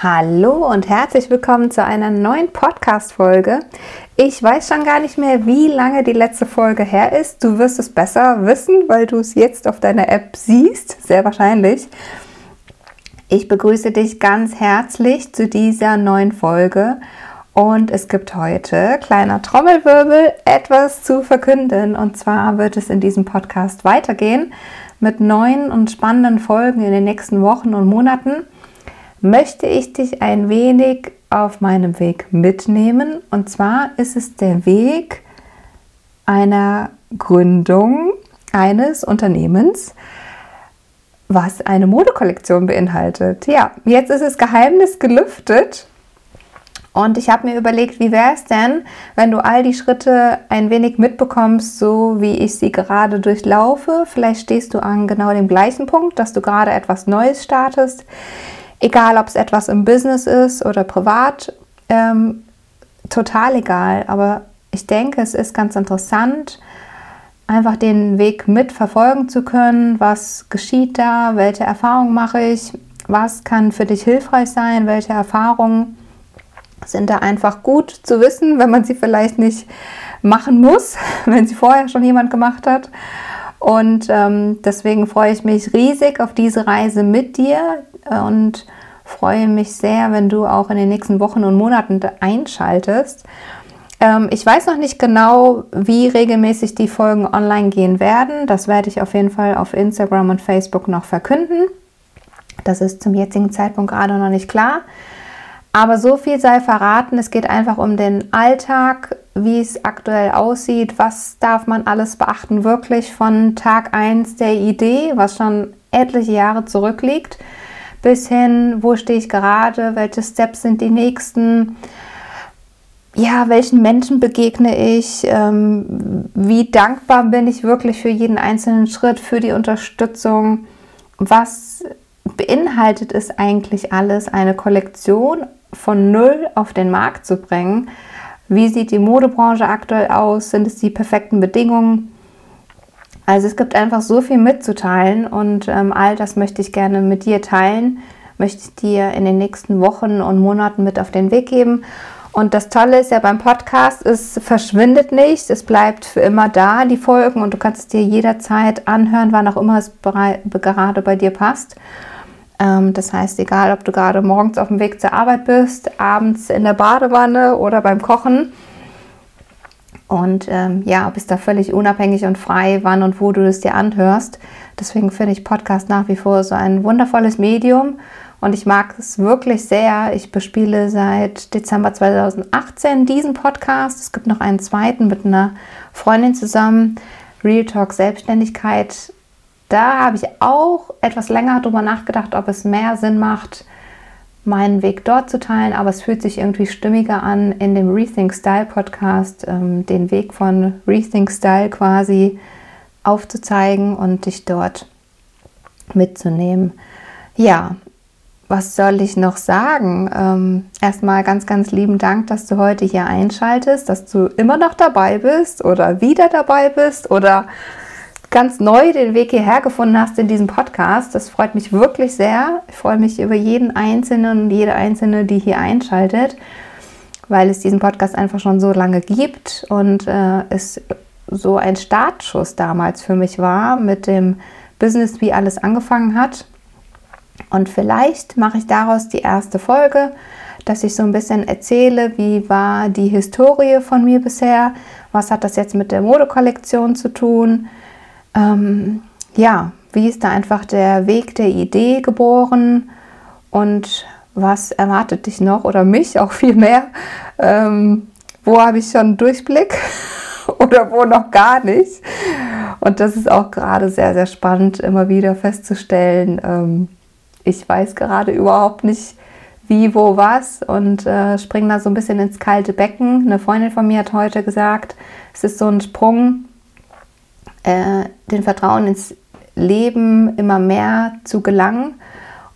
Hallo und herzlich willkommen zu einer neuen Podcast-Folge. Ich weiß schon gar nicht mehr, wie lange die letzte Folge her ist. Du wirst es besser wissen, weil du es jetzt auf deiner App siehst, sehr wahrscheinlich. Ich begrüße dich ganz herzlich zu dieser neuen Folge und es gibt heute, kleiner Trommelwirbel, etwas zu verkünden. Und zwar wird es in diesem Podcast weitergehen mit neuen und spannenden Folgen in den nächsten Wochen und Monaten möchte ich dich ein wenig auf meinem Weg mitnehmen. Und zwar ist es der Weg einer Gründung eines Unternehmens, was eine Modekollektion beinhaltet. Ja, jetzt ist das Geheimnis gelüftet. Und ich habe mir überlegt, wie wäre es denn, wenn du all die Schritte ein wenig mitbekommst, so wie ich sie gerade durchlaufe. Vielleicht stehst du an genau dem gleichen Punkt, dass du gerade etwas Neues startest. Egal, ob es etwas im Business ist oder privat, ähm, total egal. Aber ich denke, es ist ganz interessant, einfach den Weg mitverfolgen zu können. Was geschieht da? Welche Erfahrungen mache ich? Was kann für dich hilfreich sein? Welche Erfahrungen sind da einfach gut zu wissen, wenn man sie vielleicht nicht machen muss, wenn sie vorher schon jemand gemacht hat? Und ähm, deswegen freue ich mich riesig auf diese Reise mit dir und freue mich sehr, wenn du auch in den nächsten Wochen und Monaten einschaltest. Ähm, ich weiß noch nicht genau, wie regelmäßig die Folgen online gehen werden. Das werde ich auf jeden Fall auf Instagram und Facebook noch verkünden. Das ist zum jetzigen Zeitpunkt gerade noch nicht klar. Aber so viel sei verraten, es geht einfach um den Alltag, wie es aktuell aussieht, was darf man alles beachten, wirklich von Tag 1 der Idee, was schon etliche Jahre zurückliegt, bis hin, wo stehe ich gerade, welche Steps sind die nächsten, ja, welchen Menschen begegne ich, ähm, wie dankbar bin ich wirklich für jeden einzelnen Schritt, für die Unterstützung, was beinhaltet es eigentlich alles, eine Kollektion von null auf den Markt zu bringen. Wie sieht die Modebranche aktuell aus? Sind es die perfekten Bedingungen? Also es gibt einfach so viel mitzuteilen und ähm, all das möchte ich gerne mit dir teilen, möchte ich dir in den nächsten Wochen und Monaten mit auf den Weg geben. Und das Tolle ist ja beim Podcast, es verschwindet nicht, es bleibt für immer da, die Folgen, und du kannst es dir jederzeit anhören, wann auch immer es gerade bei dir passt. Ähm, das heißt, egal ob du gerade morgens auf dem Weg zur Arbeit bist, abends in der Badewanne oder beim Kochen, und ähm, ja, bist da völlig unabhängig und frei, wann und wo du es dir anhörst. Deswegen finde ich Podcast nach wie vor so ein wundervolles Medium und ich mag es wirklich sehr. Ich bespiele seit Dezember 2018 diesen Podcast. Es gibt noch einen zweiten mit einer Freundin zusammen, Real Talk Selbstständigkeit. Da habe ich auch etwas länger darüber nachgedacht, ob es mehr Sinn macht, meinen Weg dort zu teilen, aber es fühlt sich irgendwie stimmiger an, in dem Rethink Style Podcast ähm, den Weg von Rethink Style quasi aufzuzeigen und dich dort mitzunehmen. Ja, was soll ich noch sagen? Ähm, erstmal ganz, ganz lieben Dank, dass du heute hier einschaltest, dass du immer noch dabei bist oder wieder dabei bist oder ganz neu den Weg hierher gefunden hast in diesem Podcast. Das freut mich wirklich sehr. Ich freue mich über jeden Einzelnen und jede Einzelne, die hier einschaltet, weil es diesen Podcast einfach schon so lange gibt und äh, es so ein Startschuss damals für mich war mit dem Business, wie alles angefangen hat. Und vielleicht mache ich daraus die erste Folge, dass ich so ein bisschen erzähle, wie war die Historie von mir bisher, was hat das jetzt mit der Modekollektion zu tun, ähm, ja, wie ist da einfach der Weg der Idee geboren und was erwartet dich noch oder mich auch viel mehr? Ähm, wo habe ich schon Durchblick oder wo noch gar nicht? Und das ist auch gerade sehr, sehr spannend, immer wieder festzustellen. Ähm, ich weiß gerade überhaupt nicht, wie, wo, was und äh, springe da so ein bisschen ins kalte Becken. Eine Freundin von mir hat heute gesagt, es ist so ein Sprung äh, den Vertrauen ins Leben immer mehr zu gelangen.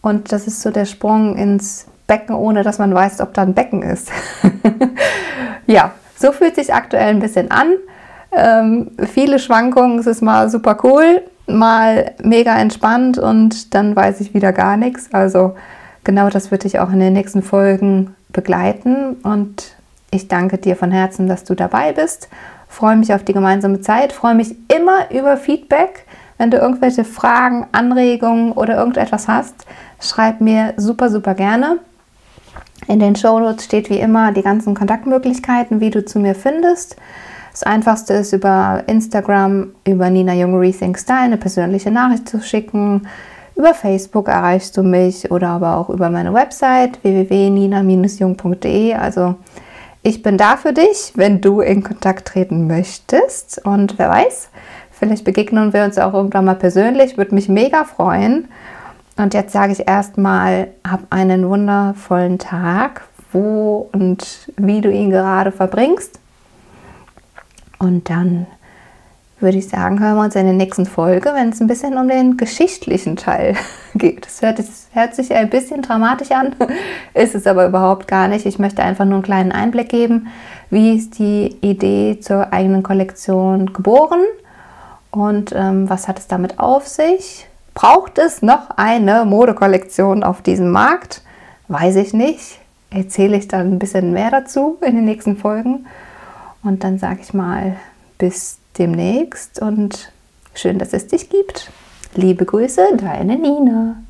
Und das ist so der Sprung ins Becken, ohne dass man weiß, ob da ein Becken ist. ja, so fühlt sich aktuell ein bisschen an. Ähm, viele Schwankungen, es ist mal super cool, mal mega entspannt und dann weiß ich wieder gar nichts. Also genau das wird dich auch in den nächsten Folgen begleiten und ich danke dir von Herzen, dass du dabei bist. Freue mich auf die gemeinsame Zeit, freue mich immer über Feedback. Wenn du irgendwelche Fragen, Anregungen oder irgendetwas hast, schreib mir super, super gerne. In den Show Notes steht wie immer die ganzen Kontaktmöglichkeiten, wie du zu mir findest. Das einfachste ist über Instagram, über Nina Jung Rethink Style eine persönliche Nachricht zu schicken. Über Facebook erreichst du mich oder aber auch über meine Website www.nina-jung.de. Also ich bin da für dich, wenn du in Kontakt treten möchtest. Und wer weiß, vielleicht begegnen wir uns auch irgendwann mal persönlich. Würde mich mega freuen. Und jetzt sage ich erstmal, hab einen wundervollen Tag, wo und wie du ihn gerade verbringst. Und dann würde ich sagen, hören wir uns in der nächsten Folge, wenn es ein bisschen um den geschichtlichen Teil geht. Das hört, hört sich ein bisschen dramatisch an, ist es aber überhaupt gar nicht. Ich möchte einfach nur einen kleinen Einblick geben, wie ist die Idee zur eigenen Kollektion geboren und ähm, was hat es damit auf sich. Braucht es noch eine Modekollektion auf diesem Markt? Weiß ich nicht. Erzähle ich dann ein bisschen mehr dazu in den nächsten Folgen. Und dann sage ich mal, bis demnächst und schön, dass es dich gibt. Liebe Grüße, deine Nina.